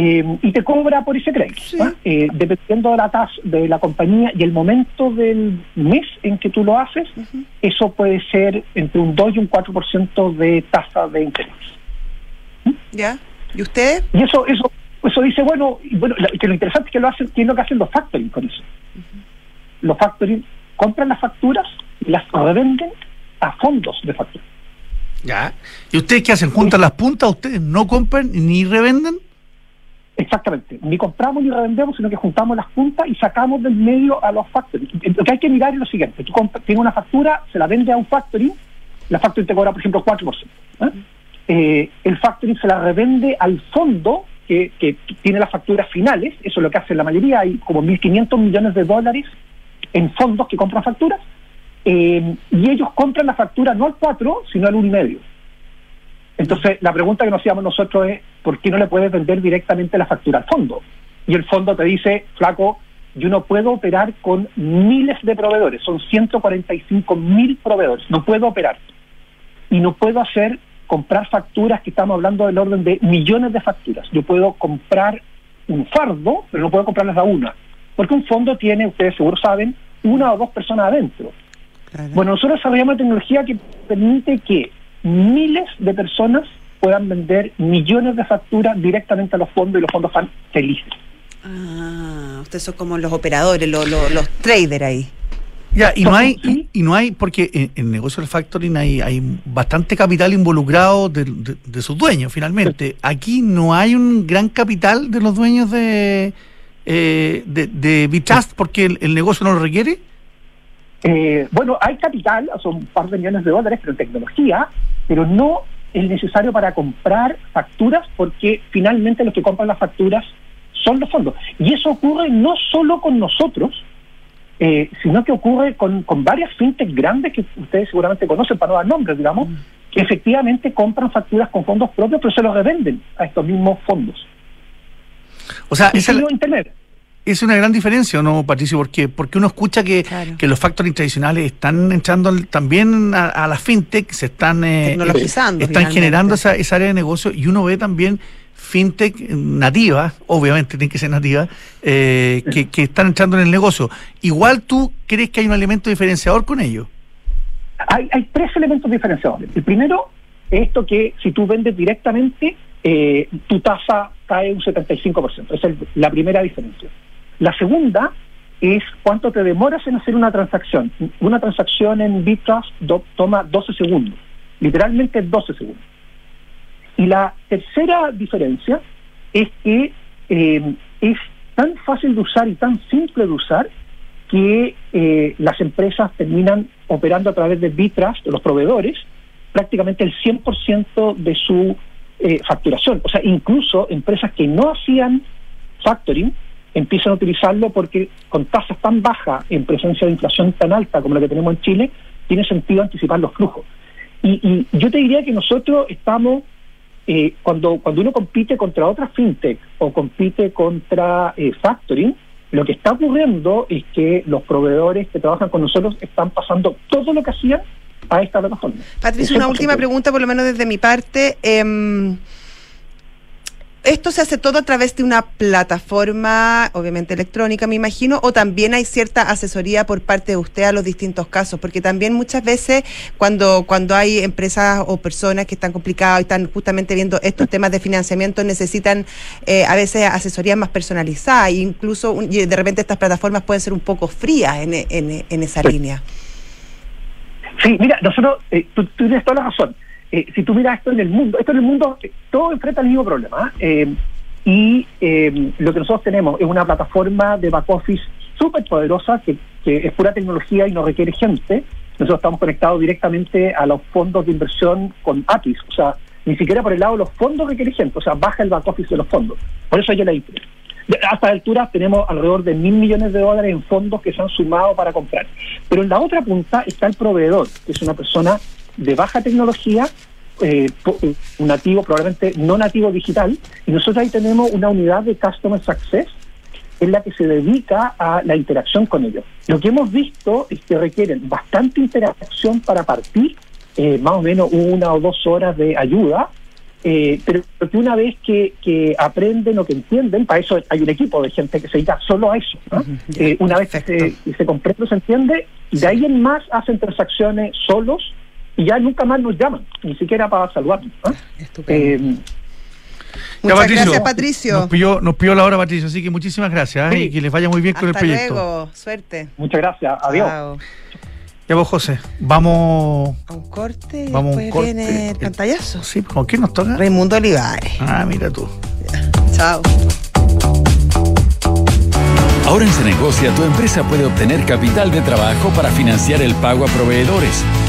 eh, y te cobra por ese crédito. Eh, dependiendo de la tasa de la compañía y el momento del mes en que tú lo haces, eso puede ser entre un 2 y un 4% de tasa de interés. ¿Mm? ¿Ya? ¿Y usted? Y eso, eso, eso dice, bueno, bueno que lo interesante es que lo hacen, que es lo que hacen los factoring con eso. Los factoring compran las facturas y las revenden a fondos de factura. ¿Ya? ¿Y ustedes qué hacen? ¿Juntan las puntas? ¿Ustedes no compran ni revenden? Exactamente. Ni compramos ni revendemos, sino que juntamos las puntas y sacamos del medio a los factories. Lo que hay que mirar es lo siguiente. Tú tienes una factura, se la vende a un factory, la factory te cobra, por ejemplo, 4%. ¿eh? Eh, el factory se la revende al fondo que, tiene las facturas finales, eso es lo que hace la mayoría, hay como 1.500 millones de dólares en fondos que compran facturas, eh, y ellos compran la factura no al 4, sino al 1,5. Entonces, la pregunta que nos hacíamos nosotros es, ¿por qué no le puedes vender directamente la factura al fondo? Y el fondo te dice, flaco, yo no puedo operar con miles de proveedores, son 145 mil proveedores, no puedo operar. Y no puedo hacer, comprar facturas que estamos hablando del orden de millones de facturas. Yo puedo comprar un fardo, pero no puedo comprarlas a una. Porque un fondo tiene, ustedes seguro saben, una o dos personas adentro. Bueno, nosotros desarrollamos una tecnología que permite que miles de personas puedan vender millones de facturas directamente a los fondos y los fondos están felices. Ah, ustedes son como los operadores, los, los, traders ahí. Ya, y no hay, y, no hay, porque en, el negocio del factoring hay, hay bastante capital involucrado de, sus dueños, finalmente. Aquí no hay un gran capital de los dueños de, eh, de, de Bitrust porque el, negocio no lo requiere. Eh, bueno, hay capital, son un par de millones de dólares, pero en tecnología, pero no es necesario para comprar facturas porque finalmente los que compran las facturas son los fondos. Y eso ocurre no solo con nosotros, eh, sino que ocurre con, con varias fintech grandes que ustedes seguramente conocen, para no dar nombres, digamos, mm. que efectivamente compran facturas con fondos propios, pero se los revenden a estos mismos fondos. O sea, es el, Internet es una gran diferencia, ¿no, Patricio? Porque, porque uno escucha que, que los factores tradicionales están entrando también a, la fintech, se están, eh, están generando esa, esa área de negocio y uno ve también fintech nativas, obviamente tienen que ser nativas, eh, que, que, están entrando en el negocio. Igual tú crees que hay un elemento diferenciador con ello. Hay, hay tres elementos diferenciadores. El primero es esto que si tú vendes directamente, eh, tu tasa cae un 75%. Esa es la primera diferencia. La segunda es cuánto te demoras en hacer una transacción. Una transacción en Bitrust toma 12 segundos, literalmente 12 segundos. Y la tercera diferencia es que eh, es tan fácil de usar y tan simple de usar que eh, las empresas terminan operando a través de Bitrust, de los proveedores, prácticamente el 100% de su eh, facturación. O sea, incluso empresas que no hacían factoring empiezan a utilizarlo porque con tasas tan bajas en presencia de inflación tan alta como la que tenemos en Chile, tiene sentido anticipar los flujos. Y, yo te diría que nosotros estamos, eh, cuando, cuando uno compite contra otra fintech o compite contra eh, factoring, lo que está ocurriendo es que los proveedores que trabajan con nosotros están pasando todo lo que hacían a esta plataforma. Patricia, una última pregunta, por lo menos desde mi parte. Eh, esto se hace todo a través de una plataforma, obviamente electrónica, me imagino, o también hay cierta asesoría por parte de usted a los distintos casos, porque también muchas veces cuando, cuando hay empresas o personas que están complicadas y están justamente viendo estos temas de financiamiento, necesitan eh, a veces asesoría más personalizada, e incluso de repente estas plataformas pueden ser un poco frías en, en, esa línea. Sí, mira, nosotros, eh, tú tienes toda la razón eh, si tú miras esto en el mundo, esto en el mundo, eh, todo enfrenta el mismo problema. ¿eh? y lo que nosotros tenemos es una plataforma de back office súper poderosa que, es pura tecnología y no requiere gente. Nosotros estamos conectados directamente a los fondos de inversión con APIs, o sea, ni siquiera por el lado de los fondos requiere gente, o sea, baja el back office de los fondos. Por eso yo la hice. A esta altura tenemos alrededor de mil millones de dólares en fondos que se han sumado para comprar. Pero en la otra punta está el proveedor, que es una persona de baja tecnología, eh, nativo, probablemente no nativo digital, y nosotros ahí tenemos una unidad de Customer Success en la que se dedica a la interacción con ellos. Lo que hemos visto es que requieren bastante interacción para partir, eh, más o menos una o dos horas de ayuda, eh, pero que una vez que, aprenden o que entienden, para eso hay un equipo de gente que se dedica solo a eso. Eh, una vez que se, se comprende, se entiende, de ahí en más hacen transacciones solos y ya nunca más nos llaman, ni siquiera para saludarnos. Eh, Muchas gracias, Patricio. Nos pidió, nos pidió la hora, Patricio, así que muchísimas gracias ¿eh? y que les vaya muy bien con el proyecto. luego, suerte. Muchas gracias, adiós. Ya vos, José, vamos... A un corte y vamos después viene el pantallazo. Sí, ¿con quién nos toca? Raimundo Olivares. Ah, mira tú. Chao. Ahora en Cenegocia tu empresa puede obtener capital de trabajo para financiar el pago a proveedores,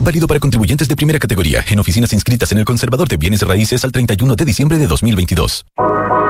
Válido para contribuyentes de primera categoría en oficinas inscritas en el Conservador de Bienes Raíces al 31 de diciembre de 2022.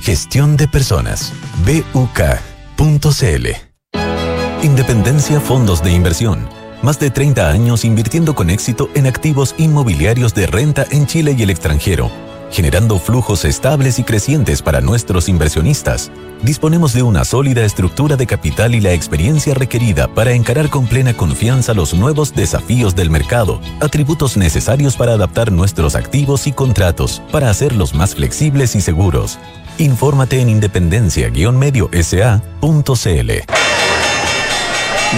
Gestión de Personas. BUK.cl. Independencia Fondos de Inversión. Más de 30 años invirtiendo con éxito en activos inmobiliarios de renta en Chile y el extranjero, generando flujos estables y crecientes para nuestros inversionistas. Disponemos de una sólida estructura de capital y la experiencia requerida para encarar con plena confianza los nuevos desafíos del mercado, atributos necesarios para adaptar nuestros activos y contratos para hacerlos más flexibles y seguros. Infórmate en independencia-medio-sa.cl.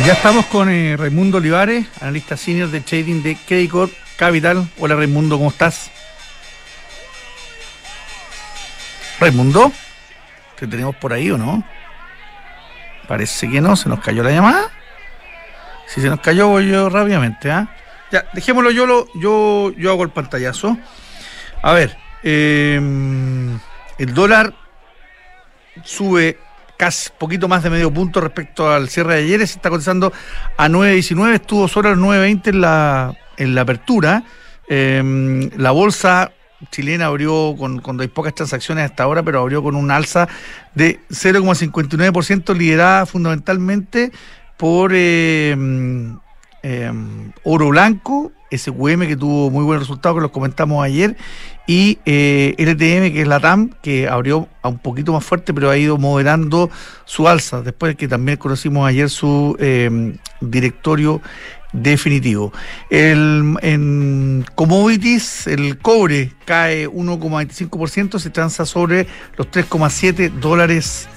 Ya estamos con eh, Raimundo Olivares, analista senior de trading de Credit Capital. Hola Raimundo, ¿cómo estás? Raimundo, ¿te tenemos por ahí o no? Parece que no, se nos cayó la llamada. Si se nos cayó, voy yo rápidamente, ¿ah? Ya, dejémoslo yo, lo, yo, yo hago el pantallazo. A ver, eh, el dólar sube casi poquito más de medio punto respecto al cierre de ayer, se está cotizando a 9.19, estuvo solo a 9.20 en la, en la apertura. Em, la bolsa chilena abrió con, cuando hay pocas transacciones hasta ahora, pero abrió con un alza de 0,59%, liderada fundamentalmente por em, em, oro blanco, SQM que tuvo muy buen resultado, que los comentamos ayer, y eh, LTM, que es la TAM, que abrió a un poquito más fuerte, pero ha ido moderando su alza, después de que también conocimos ayer su eh, directorio definitivo. El, en commodities, el cobre cae 1,25%, se transa sobre los 3,7 dólares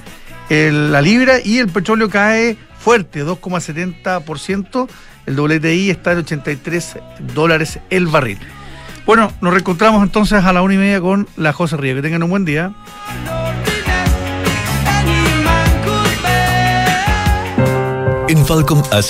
la libra y el petróleo cae fuerte, 2,70%. El WTI está en 83 dólares el barril. Bueno, nos reencontramos entonces a la una y media con la José Río. Que tengan un buen día. En Falcom